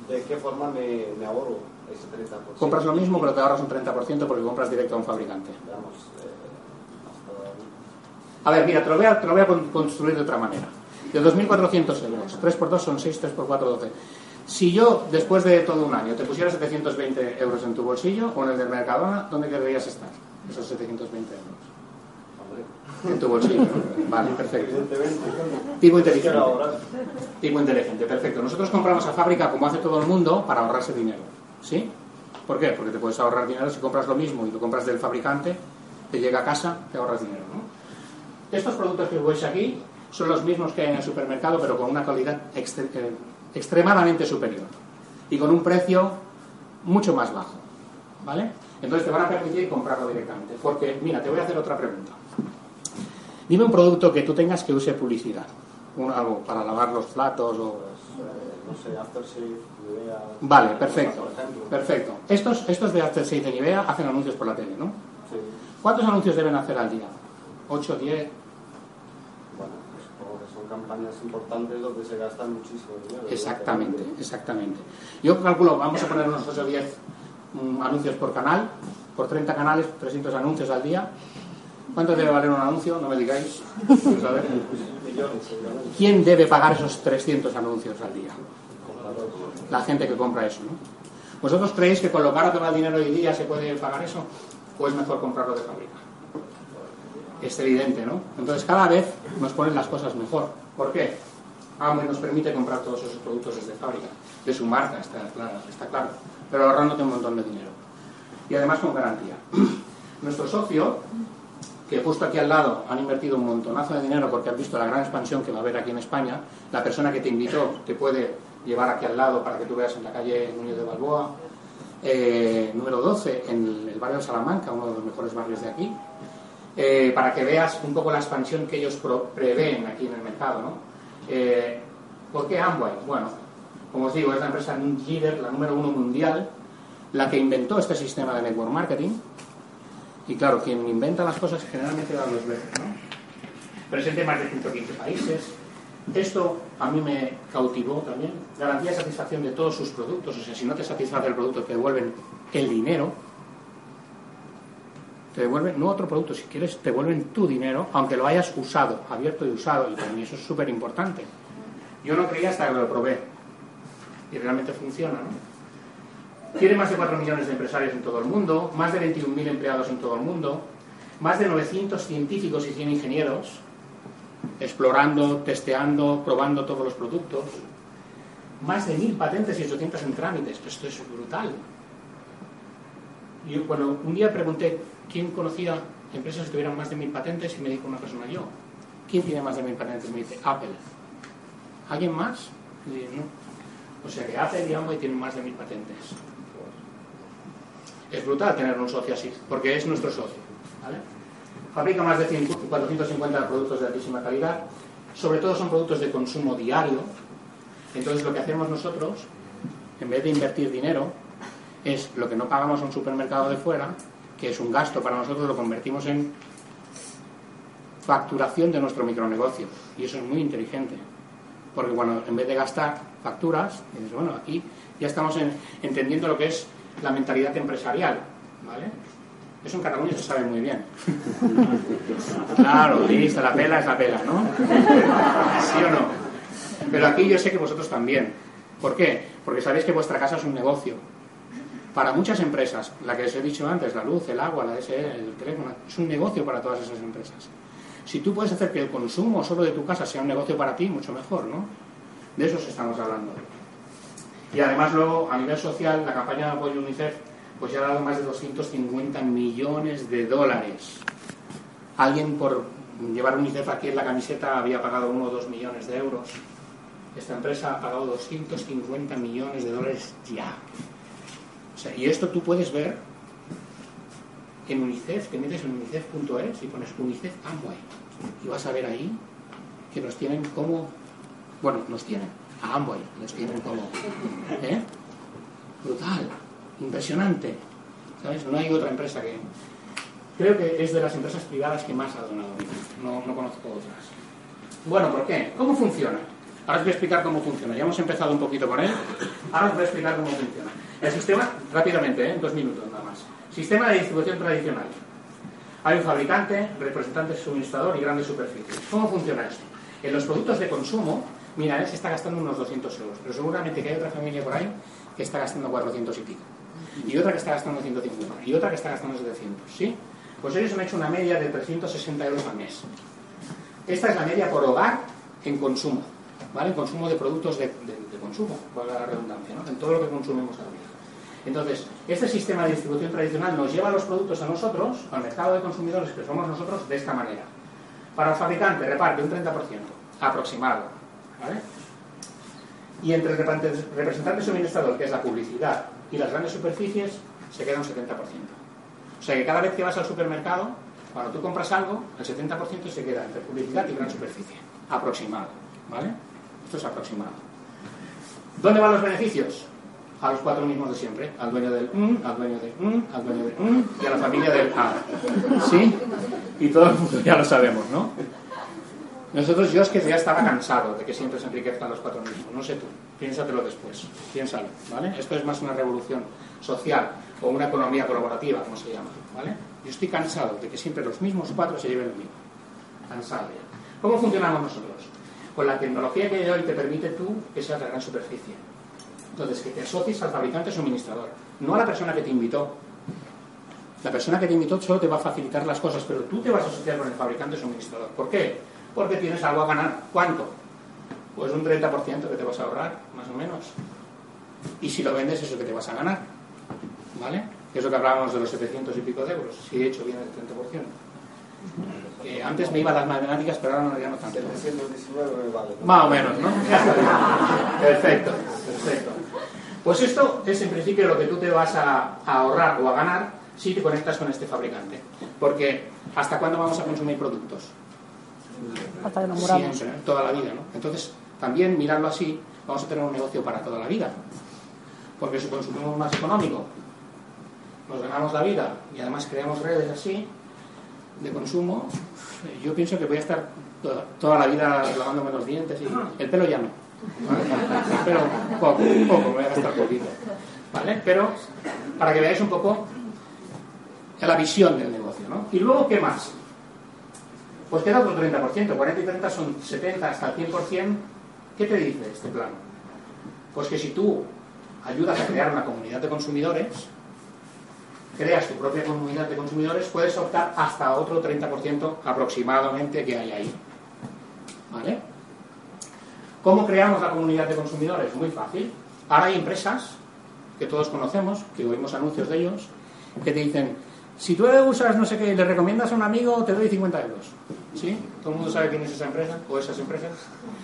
¿De qué forma me, me ahorro 30%? Compras lo mismo pero te ahorras un 30% porque compras directo a un fabricante. A ver, mira, te lo voy a, te lo voy a con- construir de otra manera. De 2.400 euros, 3 por 2 son 6, 3 por 4, 12. Si yo, después de todo un año, te pusiera 720 euros en tu bolsillo o en el del Mercadona, ¿dónde querrías estar? Esos 720 euros. En tu bolsillo. Vale, perfecto. Tipo inteligente. Tipo inteligente, perfecto. Nosotros compramos a fábrica como hace todo el mundo para ahorrarse dinero. ¿Sí? ¿Por qué? Porque te puedes ahorrar dinero si compras lo mismo y lo compras del fabricante, te llega a casa, te ahorras dinero. ¿no? Estos productos que veis aquí son los mismos que hay en el supermercado, pero con una calidad eh, extremadamente superior y con un precio mucho más bajo. ¿Vale? Entonces te van a permitir comprarlo directamente. Porque, mira, te voy a hacer otra pregunta. Dime un producto que tú tengas que use publicidad. Un- algo para lavar los platos o... Pues, eh, no sé, Aftershave, Nivea... Vale, perfecto. Por. Perfecto. Estos, estos de Aftershave de Nivea hacen anuncios por la tele, ¿no? Sí. ¿Cuántos anuncios deben hacer al día? ¿8, 10? Bueno, pues supongo que son campañas importantes donde se gasta muchísimo dinero. Exactamente, exactamente. Yo calculo, vamos a poner unos 8 o 10 mm, anuncios por canal, por 30 canales, 300 anuncios al día. ¿Cuánto debe valer un anuncio? No me digáis. ¿Quién debe pagar esos 300 anuncios al día? La gente que compra eso, ¿no? ¿Vosotros creéis que con lo caro que va el dinero hoy día se puede pagar eso? ¿O es mejor comprarlo de fábrica? Es evidente, ¿no? Entonces cada vez nos ponen las cosas mejor. ¿Por qué? Amway nos permite comprar todos esos productos desde fábrica, de su marca, está claro, está claro, pero ahorrándote un montón de dinero. Y además con garantía. Nuestro socio, que justo aquí al lado han invertido un montonazo de dinero porque han visto la gran expansión que va a haber aquí en España, la persona que te invitó te puede llevar aquí al lado para que tú veas en la calle Núñez de Balboa, eh, número 12, en el barrio de Salamanca, uno de los mejores barrios de aquí, eh, para que veas un poco la expansión que ellos prevén aquí en el mercado. ¿no? Eh, ¿Por qué Amway? Bueno, como os digo, es la empresa líder, la número uno mundial, la que inventó este sistema de network marketing. Y claro, quien inventa las cosas generalmente da dos veces. ¿no? Presente en más de 115 países. Esto a mí me cautivó también. Garantía de satisfacción de todos sus productos. O sea, si no te satisface el producto, te devuelven el dinero. Te devuelven, no otro producto, si quieres, te devuelven tu dinero, aunque lo hayas usado, abierto y usado. Y para mí eso es súper importante. Yo no creía hasta que lo probé. Y realmente funciona, ¿no? Tiene más de 4 millones de empresarios en todo el mundo, más de 21.000 empleados en todo el mundo, más de 900 científicos y 100 ingenieros explorando, testeando, probando todos los productos, más de 1.000 patentes y 800 en trámites. Esto es brutal. Yo, cuando un día pregunté quién conocía empresas que tuvieran más de 1.000 patentes y me dijo una persona yo. ¿Quién tiene más de 1.000 patentes? Me dice Apple. ¿Alguien más? Y dije, no. O sea que Apple y Amway tienen más de 1.000 patentes. Es brutal tener un socio así, porque es nuestro socio. ¿vale? Fabrica más de 100 450 productos de altísima calidad. Sobre todo son productos de consumo diario. Entonces lo que hacemos nosotros, en vez de invertir dinero, es lo que no pagamos a un supermercado de fuera, que es un gasto para nosotros, lo convertimos en facturación de nuestro micronegocio. Y eso es muy inteligente. Porque cuando en vez de gastar facturas, dices, bueno, aquí ya estamos entendiendo lo que es la mentalidad empresarial. ¿Vale? Eso en Cataluña se sabe muy bien. Claro, listo, la pela es la pela, ¿no? ¿Sí o no? Pero aquí yo sé que vosotros también. ¿Por qué? Porque sabéis que vuestra casa es un negocio. Para muchas empresas, la que os he dicho antes, la luz, el agua, la SE, el teléfono, es un negocio para todas esas empresas. Si tú puedes hacer que el consumo solo de tu casa sea un negocio para ti, mucho mejor, ¿no? De eso estamos hablando. Y además luego, a nivel social, la campaña de apoyo UNICEF pues ya ha dado más de 250 millones de dólares. Alguien por llevar UNICEF aquí en la camiseta había pagado uno o dos millones de euros. Esta empresa ha pagado 250 millones de dólares ya. y esto tú puedes ver en UNICEF, que metes en unicef.es y pones UNICEF Amway. Y vas a ver ahí que nos tienen como. Bueno, nos tienen. A Amway nos tienen como. ¿eh? Brutal impresionante. ¿Sabes? No hay otra empresa que... Creo que es de las empresas privadas que más ha donado no, no conozco otras. Bueno, ¿por qué? ¿Cómo funciona? Ahora os voy a explicar cómo funciona. Ya hemos empezado un poquito con él. Ahora os voy a explicar cómo funciona. El sistema, rápidamente, ¿eh? en dos minutos nada más. Sistema de distribución tradicional. Hay un fabricante, representante suministrador y grandes superficies. ¿Cómo funciona esto? En los productos de consumo, mira, él se está gastando unos 200 euros, pero seguramente que hay otra familia por ahí que está gastando 400 y pico y otra que está gastando 150 y otra que está gastando 700, ¿sí? Pues ellos han hecho una media de 360 euros al mes. Esta es la media por hogar en consumo, ¿vale? En consumo de productos de, consumo, valga la redundancia, ¿no? En todo lo que consumimos al día. Entonces, este sistema de distribución tradicional nos lleva los productos a nosotros, al mercado de consumidores que somos nosotros, de esta manera. Para el fabricante reparte un 30% aproximado, ¿vale? Y entre el representante suministrador, que es la publicidad, y las grandes superficies se queda un 70%. O sea que cada vez que vas al supermercado, cuando tú compras algo, el 70% se queda entre publicidad y gran superficie. Aproximado. ¿Vale? Esto es aproximado. ¿Dónde van los beneficios? A los cuatro mismos de siempre. Al dueño del mm, al dueño del al dueño del mm y a la familia del A. ¿Sí? Y todo el mundo ya lo sabemos, ¿no? Nosotros, yo es que ya estaba cansado de que siempre se enriquezcan los cuatro mismos. No sé tú, piénsatelo después, piénsalo, ¿vale? Esto es más una revolución social o una economía colaborativa, como se llama, ¿vale? Yo estoy cansado de que siempre los mismos cuatro se lleven lo mismo. Cansado ya. ¿Cómo funcionamos nosotros? Con la tecnología que hoy te permite tú que seas la gran superficie. Entonces, que te asocies al fabricante suministrador, no a la persona que te invitó. La persona que te invitó solo te va a facilitar las cosas, pero tú te vas a asociar con el fabricante suministrador. ¿Por qué? Porque tienes algo a ganar. ¿Cuánto? Pues un 30% que te vas a ahorrar, más o menos. Y si lo vendes, eso que te vas a ganar. ¿Vale? Que es lo que hablábamos de los 700 y pico de euros. Si de hecho viene del 30%. antes me iba a las matemáticas, pero ahora no ya no tanto. 719 vale. Más o menos, ¿no? perfecto, perfecto. Pues esto es en principio lo que tú te vas a ahorrar o a ganar si te conectas con este fabricante. Porque ¿hasta cuándo vamos a consumir productos? Toda la vida, ¿no? Entonces, también mirarlo así, vamos a tener un negocio para toda la vida. Porque si consumimos más económico, nos ganamos la vida y además creamos redes así de consumo, yo pienso que voy a estar toda, la vida lavándome los dientes y el pelo ya no. El pelo poco, poco, voy a gastar poquito. ¿Vale? Pero para que veáis un poco la visión del negocio, ¿no? Y luego, ¿qué más? Pues queda otro 30%, 40 y 30 son 70 hasta el 100%. ¿Qué te dice este plan? Pues que si tú ayudas a crear una comunidad de consumidores, creas tu propia comunidad de consumidores, puedes optar hasta otro 30% aproximadamente que hay ahí. ¿Vale? ¿Cómo creamos la comunidad de consumidores? Muy fácil. Ahora hay empresas que todos conocemos, que oímos anuncios de ellos, que te dicen, si tú usas no sé qué, le recomiendas a un amigo, te doy 50 euros. ¿Sí? Todo el mundo sabe quién es esa empresa o esas empresas.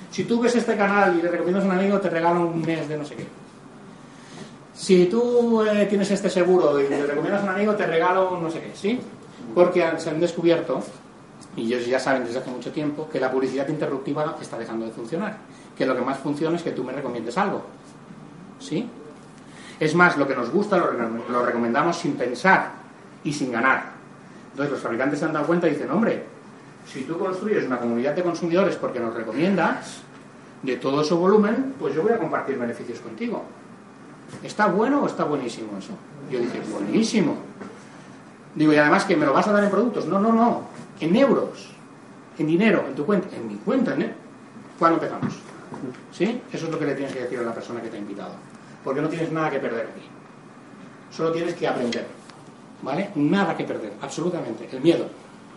Si tú ves este canal y le recomiendas a un amigo, te regalo un mes de no sé qué. Si tú eh, tienes este seguro y le recomiendas a un amigo, te regalo no sé qué. ¿Sí? Porque se han descubierto, y ellos ya saben desde hace mucho tiempo, que la publicidad interruptiva está dejando de funcionar. Que lo que más funciona es que tú me recomiendes algo. ¿Sí? Es más, lo que nos gusta lo, lo recomendamos sin pensar y sin ganar. Entonces los fabricantes se han dado cuenta y dicen, hombre, si tú construyes una comunidad de consumidores porque nos recomiendas de todo ese volumen, pues yo voy a compartir beneficios contigo. ¿Está bueno o está buenísimo eso? Yo dije, buenísimo. Digo, y además que me lo vas a dar en productos. No, no, no. En euros. En dinero, en tu cuenta. En mi cuenta, ¿eh? ¿Cuándo empezamos? ¿Sí? Eso es lo que le tienes que decir a la persona que te ha invitado. Porque no tienes nada que perder aquí. Solo tienes que aprender. ¿Vale? Nada que perder, absolutamente. El miedo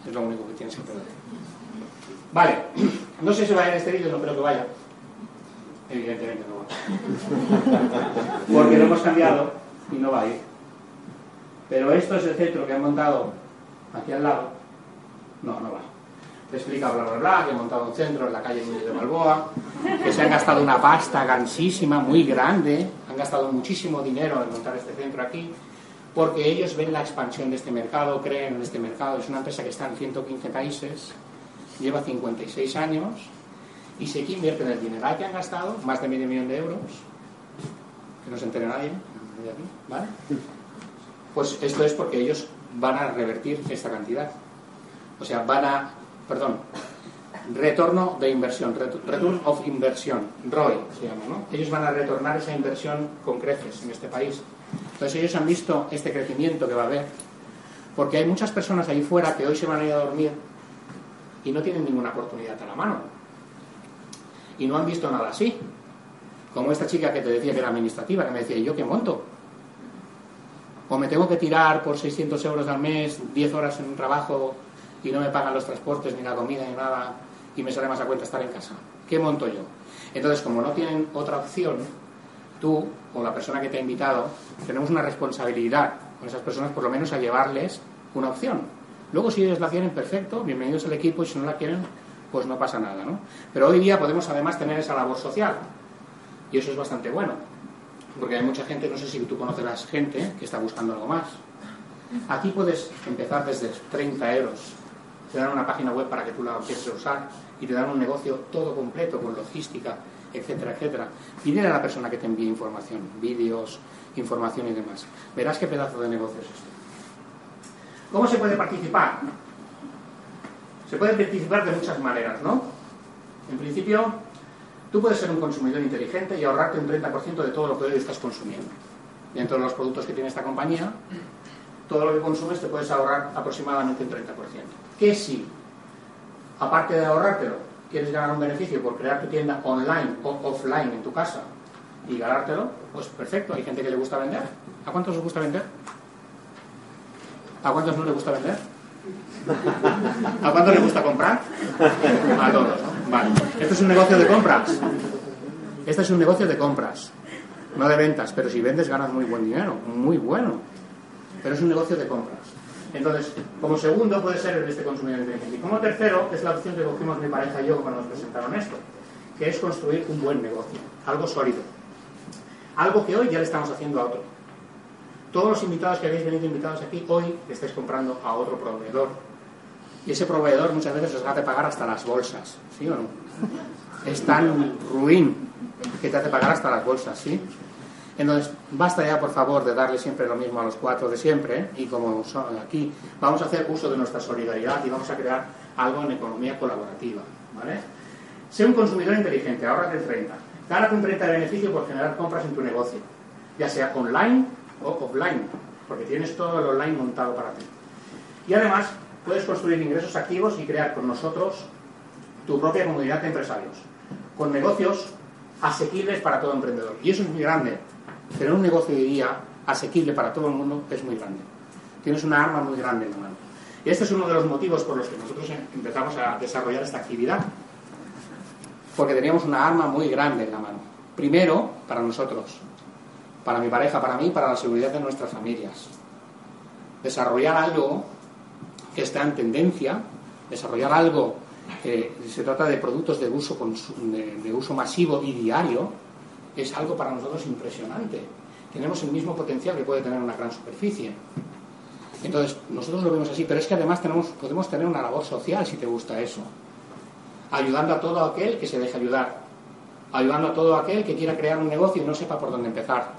es lo único que tienes que perder. Vale. No sé si va a ir este vídeo, no creo que vaya. Evidentemente no va. Porque lo hemos cambiado y no va a ir. Pero esto es el centro que han montado aquí al lado. No, no va. Te explica bla bla bla, que han montado un centro en la calle de Balboa, que se han gastado una pasta gansísima, muy grande, han gastado muchísimo dinero en montar este centro aquí, porque ellos ven la expansión de este mercado, creen en este mercado. Es una empresa que está en 115 países, lleva 56 años y sé que invierten el dinero que han gastado, más de medio millón de euros, que no se entere nadie, ¿vale? Pues esto es porque ellos van a revertir esta cantidad. O sea, van a, perdón, retorno de inversión, return of inversión, ROI se llama, ¿no? Ellos van a retornar esa inversión con creces en este país. Entonces ellos han visto este crecimiento que va a haber, porque hay muchas personas ahí fuera que hoy se van a ir a dormir y no tienen ninguna oportunidad a la mano y no han visto nada así. Como esta chica que te decía que era administrativa, que me decía, ¿y yo qué monto? O me tengo que tirar por 600 euros al mes, 10 horas en un trabajo y no me pagan los transportes, ni la comida, ni nada, y me sale más a cuenta estar en casa. ¿Qué monto yo? Entonces, como no tienen otra opción, tú o la persona que te ha invitado, tenemos una responsabilidad con esas personas, por lo menos a llevarles una opción. Luego, si ellos la quieren, perfecto, bienvenidos al equipo, y si no la quieren, pues no pasa nada, ¿no? Pero hoy día podemos además tener esa labor social y eso es bastante bueno, porque hay mucha gente, no sé si tú conoces a gente que está buscando algo más. Aquí puedes empezar desde 30 euros, te dan una página web para que tú la empieces a usar y te dan un negocio todo completo con logística, etcétera, etcétera. Pídele a la persona que te envíe información, vídeos, información y demás. Verás qué pedazo de negocio es este. ¿Cómo se puede participar? Se puede participar de muchas maneras, ¿no? En principio, tú puedes ser un consumidor inteligente y ahorrarte un 30% de todo lo que hoy estás consumiendo. Dentro de los productos que tiene esta compañía, todo lo que consumes te puedes ahorrar aproximadamente un 30%. ¿Qué si, aparte de ahorrártelo, quieres ganar un beneficio por crear tu tienda online o offline en tu casa y ganártelo? Pues perfecto, hay gente que le gusta vender. ¿A cuántos os gusta vender? ¿A cuántos no le gusta vender? ¿A cuánto le gusta comprar? A todos, ¿no? Vale. Esto es un negocio de compras. Este es un negocio de compras, no de ventas. Pero si vendes ganas muy buen dinero, muy bueno. Pero es un negocio de compras. Entonces, como segundo puede ser este consumidor inteligente. Y como tercero, es la opción que cogimos mi pareja y yo cuando nos presentaron esto, que es construir un buen negocio, algo sólido. Algo que hoy ya le estamos haciendo a otro. Todos los invitados que habéis venido invitados aquí, hoy estáis comprando a otro proveedor y ese proveedor muchas veces os hace pagar hasta las bolsas, ¿sí o no? Es tan ruin que te hace pagar hasta las bolsas, ¿sí? Entonces, basta ya, por favor, de darle siempre lo mismo a los cuatro de siempre, ¿eh? y como aquí, vamos a hacer uso de nuestra solidaridad y vamos a crear algo en economía colaborativa, ¿vale? Sé un consumidor inteligente, ahorrate el 30. Gánate un 30 de beneficio por generar compras en tu negocio, ya sea online o offline, porque tienes todo el online montado para ti. Y además, puedes construir ingresos activos y crear con nosotros tu propia comunidad de empresarios, con negocios asequibles para todo emprendedor. Y eso es muy grande. Tener un negocio de día asequible para todo el mundo es muy grande. Tienes una arma muy grande en la mano. Y este es uno de los motivos por los que nosotros empezamos a desarrollar esta actividad. Porque teníamos una arma muy grande en la mano. Primero, para nosotros, para mi pareja, para mí, para la seguridad de nuestras familias. Desarrollar algo que está en tendencia, desarrollar algo que se trata de productos de uso, de, uso masivo y diario, es algo para nosotros impresionante. Tenemos el mismo potencial que puede tener una gran superficie. Entonces, nosotros lo vemos así, pero es que además podemos tener una labor social si te gusta eso. Ayudando a todo aquel que se deje ayudar. Ayudando a todo aquel que quiera crear un negocio y no sepa por dónde empezar.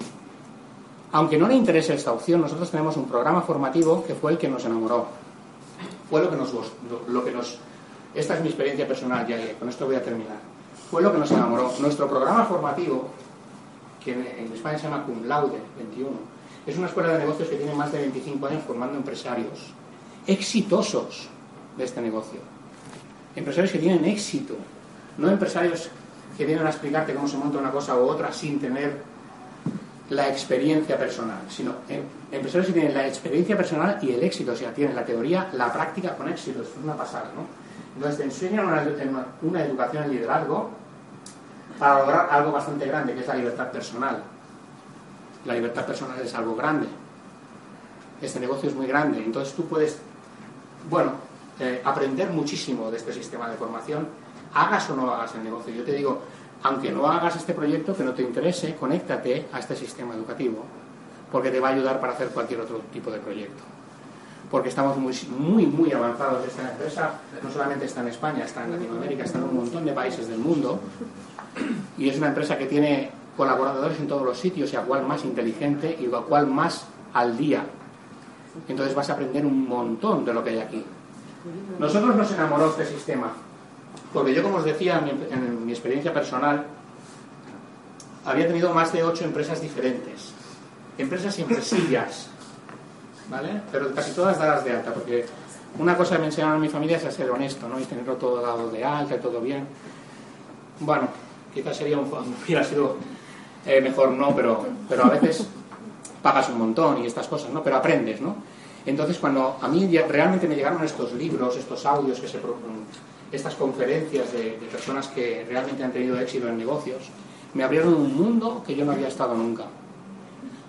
aunque no le interese esta opción, nosotros tenemos un programa formativo que fue el que nos enamoró. Fue lo que nos, lo, que nos esta es mi experiencia personal, ya con esto voy a terminar. Fue lo que nos enamoró. Nuestro programa formativo, que en España se llama Cum Laude 21, es una escuela de negocios que tiene más de 25 años formando empresarios exitosos de este negocio. Empresarios que tienen éxito, no empresarios que vienen a explicarte cómo se monta una cosa u otra sin tener la experiencia personal, sino em, empresarios que tienen la experiencia personal y el éxito, o sea, tienen la teoría, la práctica con éxito, es una pasada, ¿no? Entonces te enseñan una, educación en liderazgo para lograr algo bastante grande, que es la libertad personal. La libertad personal es algo grande. Este negocio es muy grande, entonces tú puedes, bueno, eh, aprender muchísimo de este sistema de formación, hagas o no hagas el negocio. Yo te digo, aunque no hagas este proyecto que no te interese, conéctate a este sistema educativo, porque te va a ayudar para hacer cualquier otro tipo de proyecto. Porque estamos muy, muy, muy avanzados. Esta empresa no solamente está en España, está en Latinoamérica, está en un montón de países del mundo. Y es una empresa que tiene colaboradores en todos los sitios y a cual más inteligente y a cual más al día. Entonces vas a aprender un montón de lo que hay aquí. Nosotros nos enamoró este sistema porque yo, como os decía, en mi, experiencia personal, había tenido más de ocho empresas diferentes. Empresas empresillas, ¿vale? Pero casi todas dadas de alta, porque una cosa que me enseñaron en mi familia es ser honesto, ¿no? Y tenerlo todo dado de alta todo bien. Bueno, quizás sería un, hubiera sido eh, mejor no, pero, pero a veces pagas un montón y estas cosas, ¿no? Pero aprendes, ¿no? Entonces, cuando a mí realmente me llegaron estos libros, estos audios que se, estas conferencias de, personas que realmente han tenido éxito en negocios, me abrieron un mundo que yo no había estado nunca.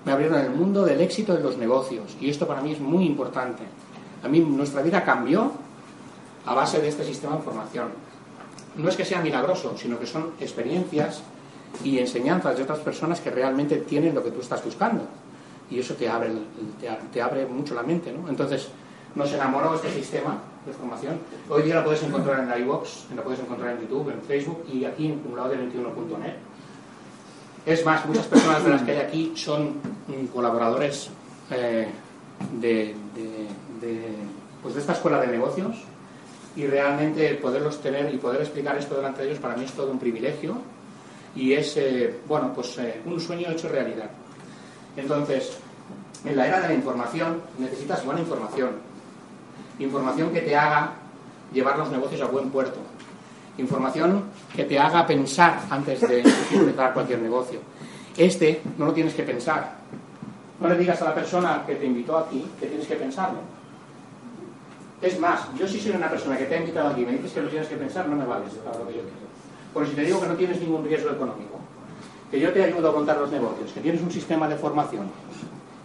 Me abrieron el mundo del éxito de los negocios y esto para mí es muy importante. A mí nuestra vida cambió a base de este sistema de formación. No es que sea milagroso, sino que son experiencias y enseñanzas de otras personas que realmente tienen lo que tú estás buscando. Y eso te abre, mucho la mente. ¿no? Entonces, nos enamoró este sistema de formación. Hoy día la puedes encontrar en la iVox, la puedes encontrar en YouTube, en Facebook y aquí en cumulado21.net. Es más, muchas personas de las que hay aquí son colaboradores eh, de, pues de esta escuela de negocios y realmente poderlos tener y poder explicar esto delante de ellos para mí es todo un privilegio y es, eh, bueno, pues eh, un sueño hecho realidad. Entonces, en la era de la información necesitas buena información, Información que te haga llevar los negocios a buen puerto. Información que te haga pensar antes de empezar cualquier negocio. Este no lo tienes que pensar. No le digas a la persona que te invitó aquí que tienes que pensarlo. Es más, yo si soy una persona que te ha invitado aquí y me dices que lo tienes que pensar, no me vales para lo que yo quiero. Porque si te digo que no tienes ningún riesgo económico, que yo te ayudo a contar los negocios, que tienes un sistema de formación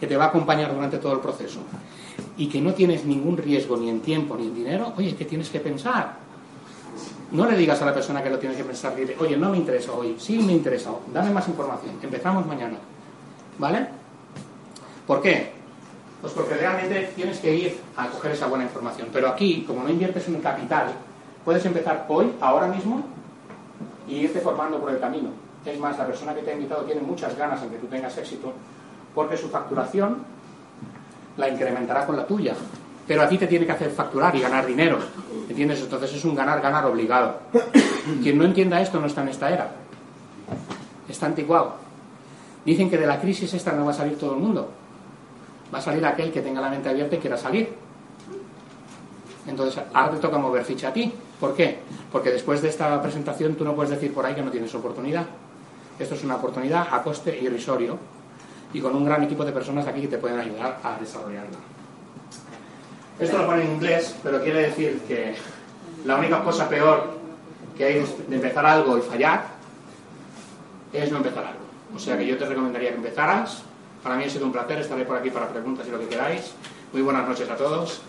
que te va a acompañar durante todo el proceso, y que no tienes ningún riesgo ni en tiempo ni en dinero, oye, ¿qué tienes que pensar? No le digas a la persona que lo tienes que pensar, dile, oye, no me interesa hoy, sí me interesa, dame más información, empezamos mañana. ¿Vale? ¿Por qué? Pues porque realmente tienes que ir a coger esa buena información. Pero aquí, como no inviertes en capital, puedes empezar hoy, ahora mismo, y irte formando por el camino. Es más, la persona que te ha invitado tiene muchas ganas en que tú tengas éxito, porque su facturación la incrementará con la tuya. Pero a ti te tiene que hacer facturar y ganar dinero. ¿Entiendes? Entonces es un ganar-ganar obligado. Quien no entienda esto no está en esta era. Está anticuado. Dicen que de la crisis esta no va a salir todo el mundo. Va a salir aquel que tenga la mente abierta y quiera salir. Entonces ahora te toca mover ficha a ti. ¿Por qué? Porque después de esta presentación tú no puedes decir por ahí que no tienes oportunidad. Esto es una oportunidad a coste irrisorio y con un gran equipo de personas aquí que te pueden ayudar a desarrollarla. Esto lo pone en inglés, pero quiere decir que la única cosa peor que hay de empezar algo y fallar es no empezar algo. O sea que yo te recomendaría que empezaras. Para mí ha sido un placer, estaré por aquí para preguntas y lo que queráis. Muy buenas noches a todos.